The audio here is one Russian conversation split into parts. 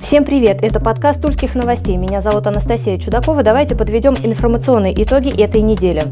Всем привет! Это подкаст Тульских новостей. Меня зовут Анастасия Чудакова. Давайте подведем информационные итоги этой недели.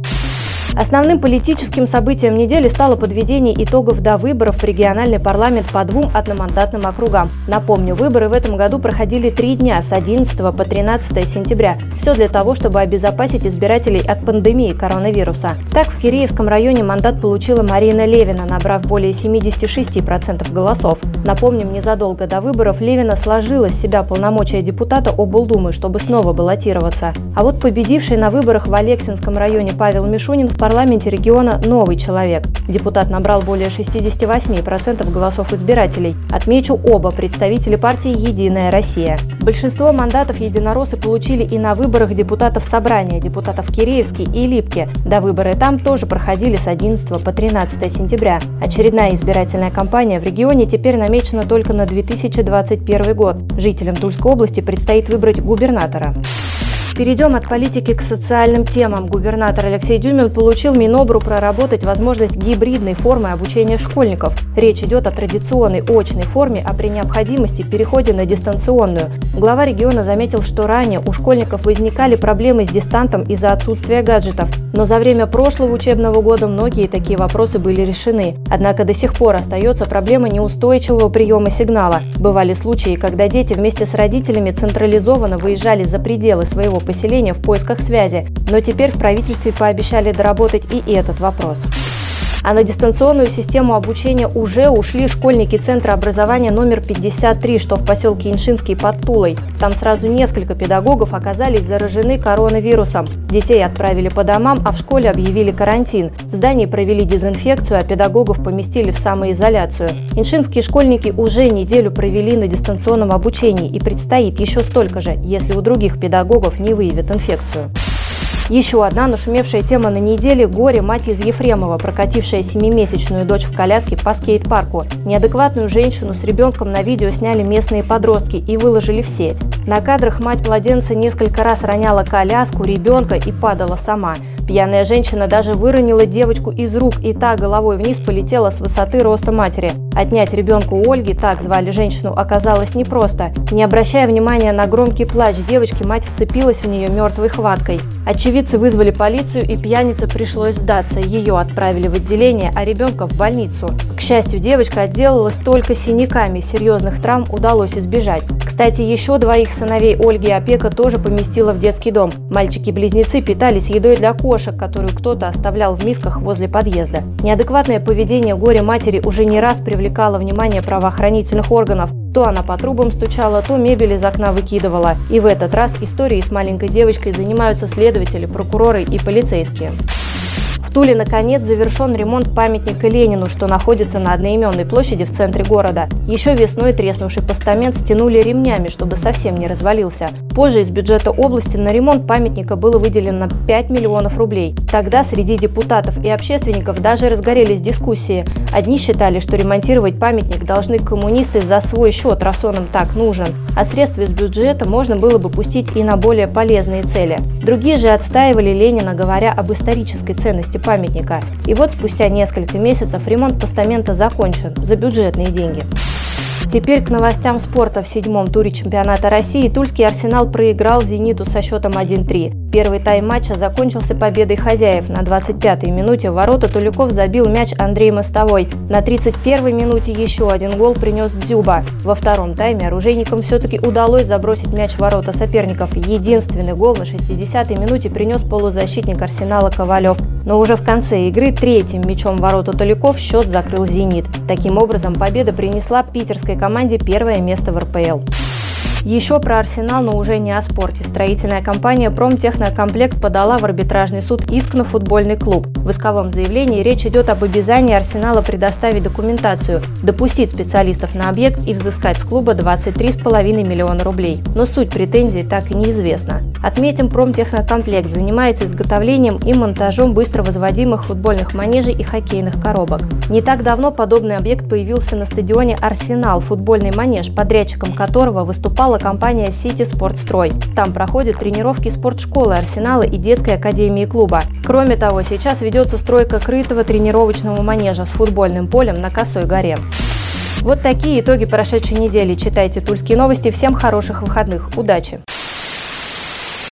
Основным политическим событием недели стало подведение итогов до выборов в региональный парламент по двум одномандатным округам. Напомню, выборы в этом году проходили три дня с 11 по 13 сентября. Все для того, чтобы обезопасить избирателей от пандемии коронавируса. Так, в Киреевском районе мандат получила Марина Левина, набрав более 76% голосов. Напомним, незадолго до выборов Левина сложила с себя полномочия депутата облдумы, чтобы снова баллотироваться. А вот победивший на выборах в Алексинском районе Павел Мишунин в парламенте региона новый человек. Депутат набрал более 68% голосов избирателей. Отмечу оба представители партии «Единая Россия». Большинство мандатов единороссы получили и на выборах депутатов собрания, депутатов Киреевский и Липки. До выборы там тоже проходили с 11 по 13 сентября. Очередная избирательная кампания в регионе теперь намечена только на 2021 год. Жителям Тульской области предстоит выбрать губернатора. Перейдем от политики к социальным темам. Губернатор Алексей Дюмин получил Минобру проработать возможность гибридной формы обучения школьников. Речь идет о традиционной очной форме, а при необходимости переходе на дистанционную. Глава региона заметил, что ранее у школьников возникали проблемы с дистантом из-за отсутствия гаджетов. Но за время прошлого учебного года многие такие вопросы были решены. Однако до сих пор остается проблема неустойчивого приема сигнала. Бывали случаи, когда дети вместе с родителями централизованно выезжали за пределы своего поселения в поисках связи, но теперь в правительстве пообещали доработать и этот вопрос. А на дистанционную систему обучения уже ушли школьники Центра образования номер 53, что в поселке Иншинский под Тулой. Там сразу несколько педагогов оказались заражены коронавирусом. Детей отправили по домам, а в школе объявили карантин. В здании провели дезинфекцию, а педагогов поместили в самоизоляцию. Иншинские школьники уже неделю провели на дистанционном обучении и предстоит еще столько же, если у других педагогов не выявят инфекцию. Еще одна нашумевшая тема на неделе – горе мать из Ефремова, прокатившая семимесячную дочь в коляске по скейт-парку. Неадекватную женщину с ребенком на видео сняли местные подростки и выложили в сеть. На кадрах мать младенца несколько раз роняла коляску, ребенка и падала сама. Пьяная женщина даже выронила девочку из рук, и та головой вниз полетела с высоты роста матери. Отнять ребенка у Ольги, так звали женщину, оказалось непросто. Не обращая внимания на громкий плач девочки, мать вцепилась в нее мертвой хваткой. Очевидцы вызвали полицию, и пьянице пришлось сдаться. Ее отправили в отделение, а ребенка в больницу. К счастью, девочка отделалась только синяками, серьезных травм удалось избежать. Кстати, еще двоих сыновей Ольги Опека тоже поместила в детский дом. Мальчики-близнецы питались едой для кошек, которую кто-то оставлял в мисках возле подъезда. Неадекватное поведение горе-матери уже не раз привлекало внимание правоохранительных органов. То она по трубам стучала, то мебель из окна выкидывала. И в этот раз историей с маленькой девочкой занимаются следователи, прокуроры и полицейские. Туле, наконец, завершен ремонт памятника Ленину, что находится на одноименной площади в центре города. Еще весной треснувший постамент стянули ремнями, чтобы совсем не развалился. Позже из бюджета области на ремонт памятника было выделено 5 миллионов рублей. Тогда среди депутатов и общественников даже разгорелись дискуссии. Одни считали, что ремонтировать памятник должны коммунисты за свой счет, раз он им так нужен, а средства из бюджета можно было бы пустить и на более полезные цели. Другие же отстаивали Ленина, говоря об исторической ценности памятника. И вот спустя несколько месяцев ремонт постамента закончен за бюджетные деньги. Теперь к новостям спорта. В седьмом туре чемпионата России Тульский «Арсенал» проиграл «Зениту» со счетом 1-3. Первый тайм матча закончился победой хозяев. На 25-й минуте в ворота Туликов забил мяч Андрей Мостовой. На 31-й минуте еще один гол принес Дзюба. Во втором тайме оружейникам все-таки удалось забросить мяч в ворота соперников. Единственный гол на 60-й минуте принес полузащитник «Арсенала» Ковалев. Но уже в конце игры третьим мячом ворота Туликов счет закрыл «Зенит». Таким образом, победа принесла питерской команде первое место в РПЛ. Еще про Арсенал, но уже не о спорте. Строительная компания «Промтехнокомплект» подала в арбитражный суд иск на футбольный клуб. В исковом заявлении речь идет об обязании Арсенала предоставить документацию, допустить специалистов на объект и взыскать с клуба 23,5 миллиона рублей. Но суть претензий так и неизвестна. Отметим, «Промтехнокомплект» занимается изготовлением и монтажом быстро возводимых футбольных манежей и хоккейных коробок. Не так давно подобный объект появился на стадионе «Арсенал» – футбольный манеж, подрядчиком которого выступала компания «Сити Спортстрой». Там проходят тренировки спортшколы «Арсенала» и детской академии клуба. Кроме того, сейчас ведется стройка крытого тренировочного манежа с футбольным полем на Косой горе. Вот такие итоги прошедшей недели. Читайте «Тульские новости». Всем хороших выходных. Удачи!